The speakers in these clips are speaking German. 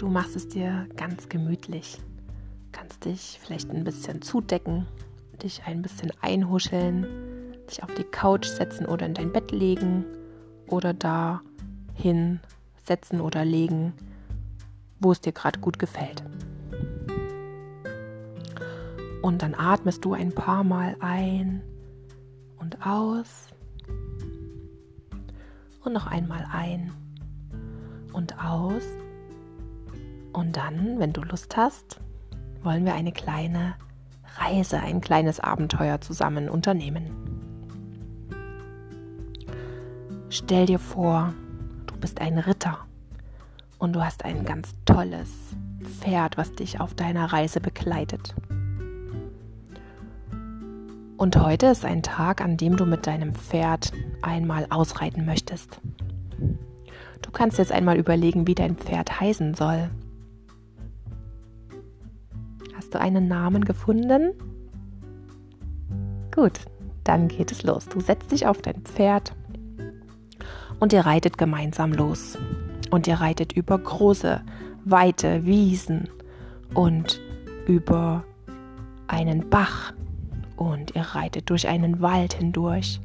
Du machst es dir ganz gemütlich. Kannst dich vielleicht ein bisschen zudecken, dich ein bisschen einhuscheln, dich auf die Couch setzen oder in dein Bett legen oder da hinsetzen oder legen, wo es dir gerade gut gefällt. Und dann atmest du ein paar Mal ein und aus. Und noch einmal ein und aus. Und dann, wenn du Lust hast, wollen wir eine kleine Reise, ein kleines Abenteuer zusammen unternehmen. Stell dir vor, du bist ein Ritter und du hast ein ganz tolles Pferd, was dich auf deiner Reise begleitet. Und heute ist ein Tag, an dem du mit deinem Pferd einmal ausreiten möchtest. Du kannst jetzt einmal überlegen, wie dein Pferd heißen soll. Hast du einen Namen gefunden? Gut, dann geht es los. Du setzt dich auf dein Pferd und ihr reitet gemeinsam los. Und ihr reitet über große, weite Wiesen und über einen Bach und ihr reitet durch einen Wald hindurch.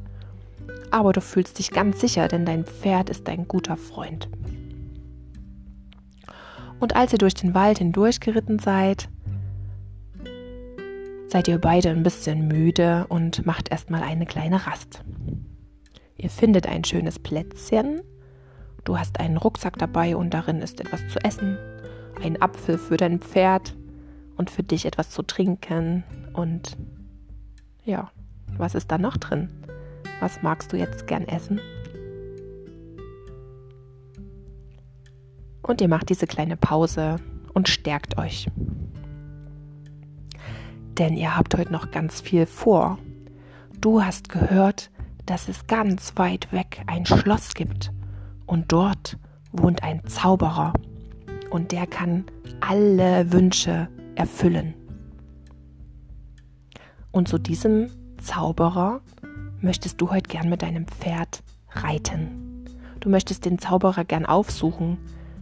Aber du fühlst dich ganz sicher, denn dein Pferd ist dein guter Freund. Und als ihr durch den Wald hindurch geritten seid, seid ihr beide ein bisschen müde und macht erstmal eine kleine Rast. Ihr findet ein schönes Plätzchen. Du hast einen Rucksack dabei und darin ist etwas zu essen, ein Apfel für dein Pferd und für dich etwas zu trinken und ja, was ist da noch drin? Was magst du jetzt gern essen? Und ihr macht diese kleine Pause und stärkt euch. Denn ihr habt heute noch ganz viel vor. Du hast gehört, dass es ganz weit weg ein Schloss gibt. Und dort wohnt ein Zauberer. Und der kann alle Wünsche erfüllen. Und zu diesem Zauberer möchtest du heute gern mit deinem Pferd reiten. Du möchtest den Zauberer gern aufsuchen,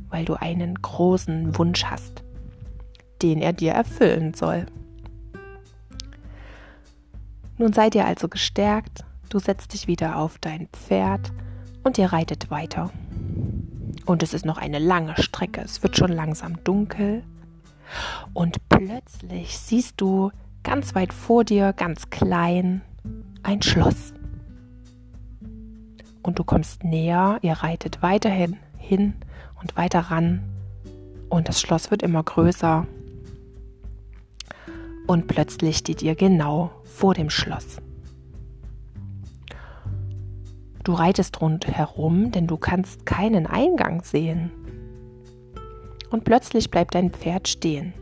weil du einen großen Wunsch hast, den er dir erfüllen soll. Nun seid ihr also gestärkt, du setzt dich wieder auf dein Pferd und ihr reitet weiter. Und es ist noch eine lange Strecke, es wird schon langsam dunkel. Und plötzlich siehst du ganz weit vor dir, ganz klein, ein Schloss. Und du kommst näher, ihr reitet weiterhin hin und weiter ran. Und das Schloss wird immer größer. Und plötzlich steht ihr genau vor dem Schloss. Du reitest rundherum, denn du kannst keinen Eingang sehen. Und plötzlich bleibt dein Pferd stehen.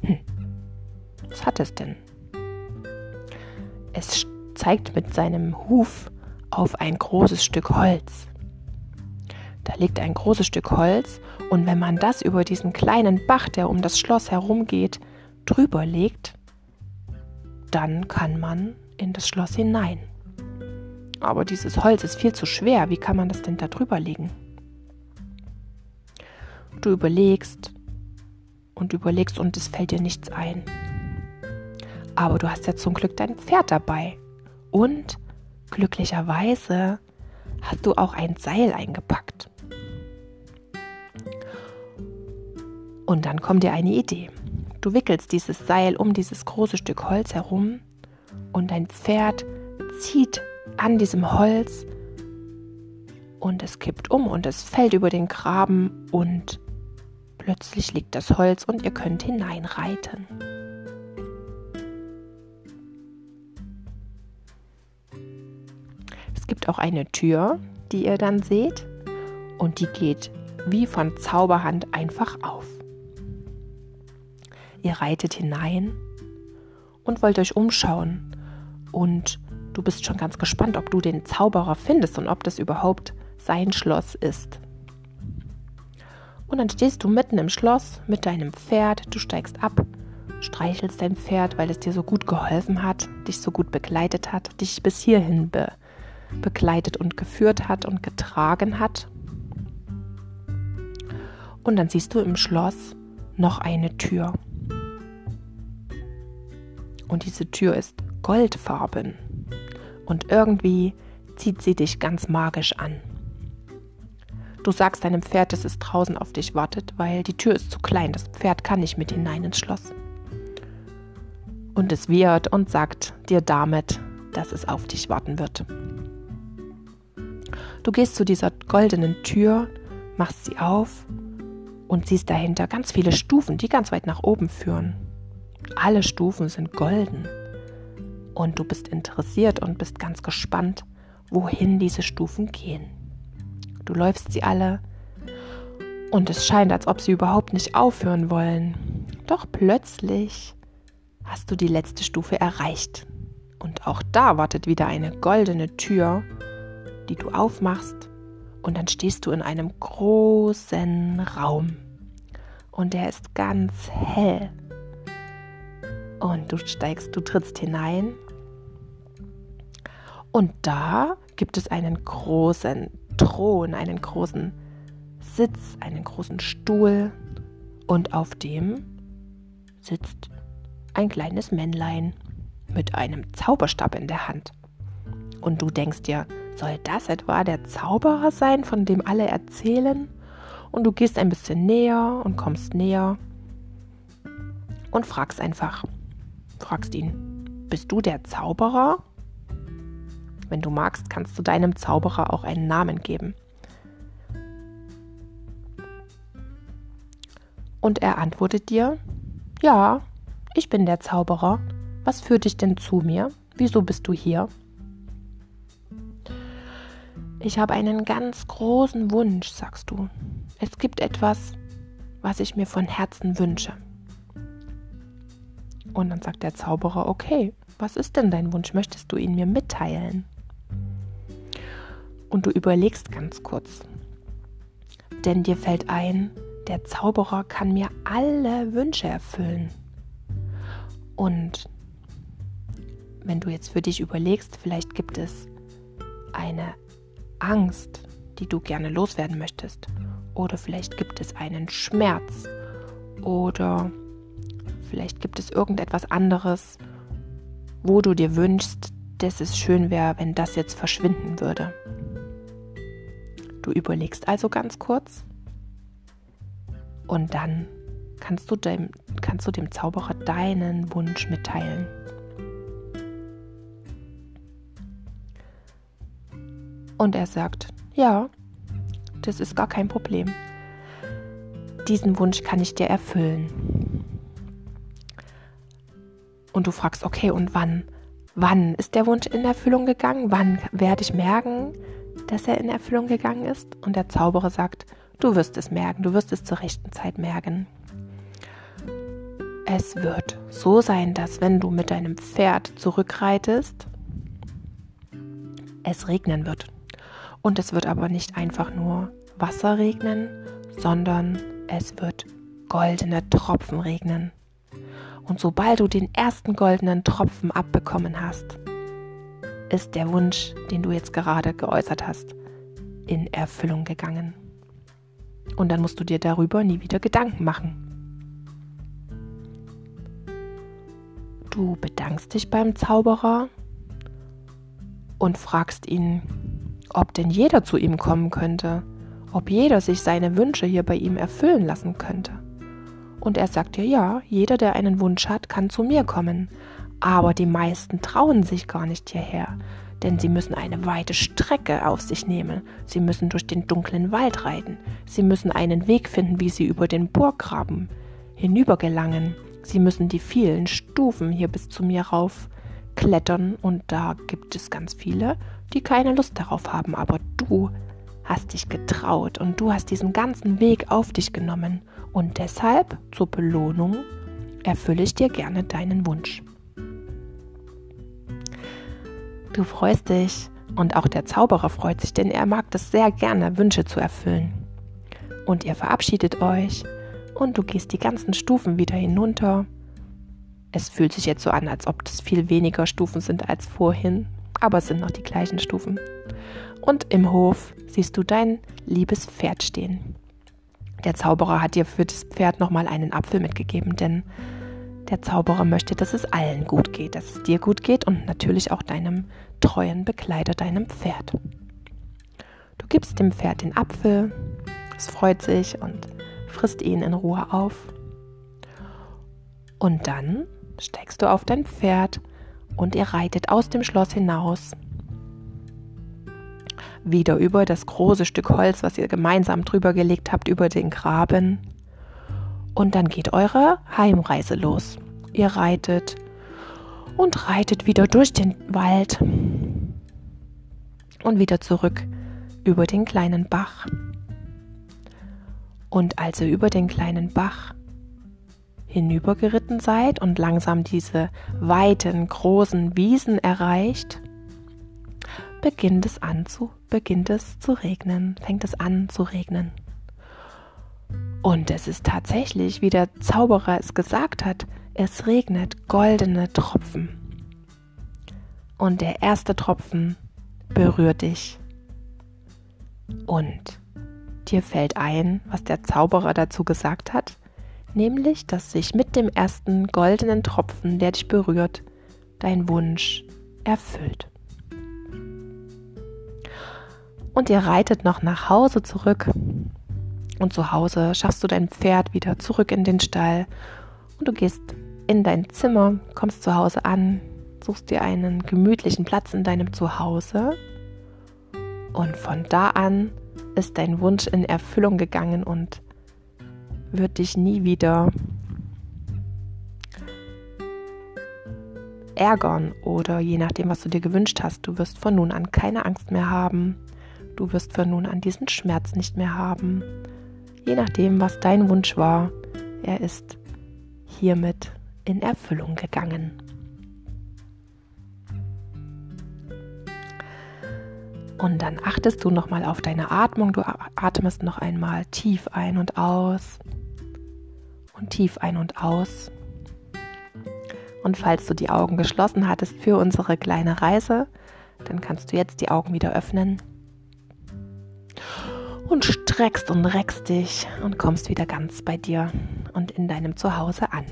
Hm. Was hat es denn? Es zeigt mit seinem Huf auf ein großes Stück Holz. Da liegt ein großes Stück Holz und wenn man das über diesen kleinen Bach, der um das Schloss herumgeht, drüber legt, dann kann man in das Schloss hinein. Aber dieses Holz ist viel zu schwer. Wie kann man das denn da drüber legen? Du überlegst und überlegst und es fällt dir nichts ein. Aber du hast ja zum Glück dein Pferd dabei. Und glücklicherweise hast du auch ein Seil eingepackt. Und dann kommt dir eine Idee. Du wickelst dieses Seil um dieses große Stück Holz herum und dein Pferd zieht an diesem Holz und es kippt um und es fällt über den Graben und plötzlich liegt das Holz und ihr könnt hineinreiten. gibt auch eine Tür, die ihr dann seht und die geht wie von Zauberhand einfach auf. Ihr reitet hinein und wollt euch umschauen und du bist schon ganz gespannt, ob du den Zauberer findest und ob das überhaupt sein Schloss ist. Und dann stehst du mitten im Schloss mit deinem Pferd, du steigst ab, streichelst dein Pferd, weil es dir so gut geholfen hat, dich so gut begleitet hat, dich bis hierhin be begleitet und geführt hat und getragen hat. Und dann siehst du im Schloss noch eine Tür. Und diese Tür ist goldfarben. Und irgendwie zieht sie dich ganz magisch an. Du sagst deinem Pferd, dass es draußen auf dich wartet, weil die Tür ist zu klein. Das Pferd kann nicht mit hinein ins Schloss. Und es wird und sagt dir damit, dass es auf dich warten wird. Du gehst zu dieser goldenen Tür, machst sie auf und siehst dahinter ganz viele Stufen, die ganz weit nach oben führen. Alle Stufen sind golden. Und du bist interessiert und bist ganz gespannt, wohin diese Stufen gehen. Du läufst sie alle und es scheint, als ob sie überhaupt nicht aufhören wollen. Doch plötzlich hast du die letzte Stufe erreicht. Und auch da wartet wieder eine goldene Tür, die du aufmachst. Und dann stehst du in einem großen Raum. Und der ist ganz hell. Und du steigst, du trittst hinein. Und da gibt es einen großen Thron, einen großen Sitz, einen großen Stuhl und auf dem sitzt ein kleines Männlein mit einem Zauberstab in der Hand. Und du denkst dir, soll das etwa der Zauberer sein, von dem alle erzählen? Und du gehst ein bisschen näher und kommst näher und fragst einfach, fragst ihn, bist du der Zauberer? Wenn du magst, kannst du deinem Zauberer auch einen Namen geben. Und er antwortet dir, ja, ich bin der Zauberer. Was führt dich denn zu mir? Wieso bist du hier? Ich habe einen ganz großen Wunsch, sagst du. Es gibt etwas, was ich mir von Herzen wünsche. Und dann sagt der Zauberer, okay, was ist denn dein Wunsch? Möchtest du ihn mir mitteilen? und du überlegst ganz kurz. Denn dir fällt ein, der Zauberer kann mir alle Wünsche erfüllen. Und wenn du jetzt für dich überlegst, vielleicht gibt es eine Angst, die du gerne loswerden möchtest. Oder vielleicht gibt es einen Schmerz. Oder vielleicht gibt es irgendetwas anderes, wo du dir wünschst, dass es schön wäre, wenn das jetzt verschwinden würde. Du überlegst also ganz kurz und dann kannst du dem, kannst du dem Zauberer deinen Wunsch mitteilen. Und er sagt, ja, das ist gar kein Problem. Diesen Wunsch kann ich dir erfüllen. Und du fragst, okay, und wann? Wann ist der Wunsch in Erfüllung gegangen? Wann werde ich merken, dass er in Erfüllung gegangen ist? Und der Zauberer sagt, du wirst es merken, du wirst es zur rechten Zeit merken. Es wird so sein, dass wenn du mit deinem Pferd zurückreitest, es regnen wird. Und es wird aber nicht einfach nur Wasser regnen, sondern es wird goldene Tropfen regnen. Und sobald du den ersten goldenen Tropfen abbekommen hast, ist der Wunsch, den du jetzt gerade geäußert hast, in Erfüllung gegangen. Und dann musst du dir darüber nie wieder Gedanken machen. Du bedankst dich beim Zauberer und fragst ihn, ob denn jeder zu ihm kommen könnte, ob jeder sich seine Wünsche hier bei ihm erfüllen lassen könnte. Und er sagt dir, ja, jeder, der einen Wunsch hat, kann zu mir kommen, aber die meisten trauen sich gar nicht hierher, denn sie müssen eine weite Strecke auf sich nehmen. Sie müssen durch den dunklen Wald reiten. Sie müssen einen Weg finden, wie sie über den Burggraben hinübergelangen. Sie müssen die vielen Stufen hier bis zu mir rauf klettern und da gibt es ganz viele, die keine Lust darauf haben, aber du hast dich getraut und du hast diesen ganzen Weg auf dich genommen und deshalb zur Belohnung erfülle ich dir gerne deinen Wunsch. Du freust dich und auch der Zauberer freut sich, denn er mag es sehr gerne, Wünsche zu erfüllen. Und ihr verabschiedet euch und du gehst die ganzen Stufen wieder hinunter. Es fühlt sich jetzt so an, als ob es viel weniger Stufen sind als vorhin, aber es sind noch die gleichen Stufen. Und im Hof siehst du dein liebes Pferd stehen. Der Zauberer hat dir für das Pferd nochmal einen Apfel mitgegeben, denn der Zauberer möchte, dass es allen gut geht, dass es dir gut geht und natürlich auch deinem treuen Begleiter, deinem Pferd. Du gibst dem Pferd den Apfel, es freut sich und frisst ihn in Ruhe auf. Und dann steigst du auf dein Pferd und ihr reitet aus dem Schloss hinaus. Wieder über das große Stück Holz, was ihr gemeinsam drüber gelegt habt, über den Graben. Und dann geht eure Heimreise los. Ihr reitet und reitet wieder durch den Wald und wieder zurück über den kleinen Bach. Und als ihr über den kleinen Bach hinübergeritten seid und langsam diese weiten, großen Wiesen erreicht, beginnt es an zu, beginnt es zu regnen, fängt es an zu regnen. Und es ist tatsächlich, wie der Zauberer es gesagt hat, es regnet goldene Tropfen. Und der erste Tropfen berührt dich. Und dir fällt ein, was der Zauberer dazu gesagt hat, nämlich, dass sich mit dem ersten goldenen Tropfen, der dich berührt, dein Wunsch erfüllt. Und ihr reitet noch nach Hause zurück. Und zu Hause schaffst du dein Pferd wieder zurück in den Stall. Und du gehst in dein Zimmer, kommst zu Hause an, suchst dir einen gemütlichen Platz in deinem Zuhause. Und von da an ist dein Wunsch in Erfüllung gegangen und wird dich nie wieder ärgern oder je nachdem, was du dir gewünscht hast. Du wirst von nun an keine Angst mehr haben. Du wirst von nun an diesen Schmerz nicht mehr haben. Je nachdem, was dein Wunsch war, er ist hiermit in Erfüllung gegangen. Und dann achtest du nochmal auf deine Atmung. Du atmest noch einmal tief ein und aus und tief ein und aus. Und falls du die Augen geschlossen hattest für unsere kleine Reise, dann kannst du jetzt die Augen wieder öffnen und streckst und reckst dich und kommst wieder ganz bei dir und in deinem Zuhause an.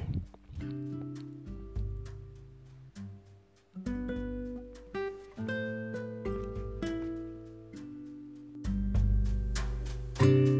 thank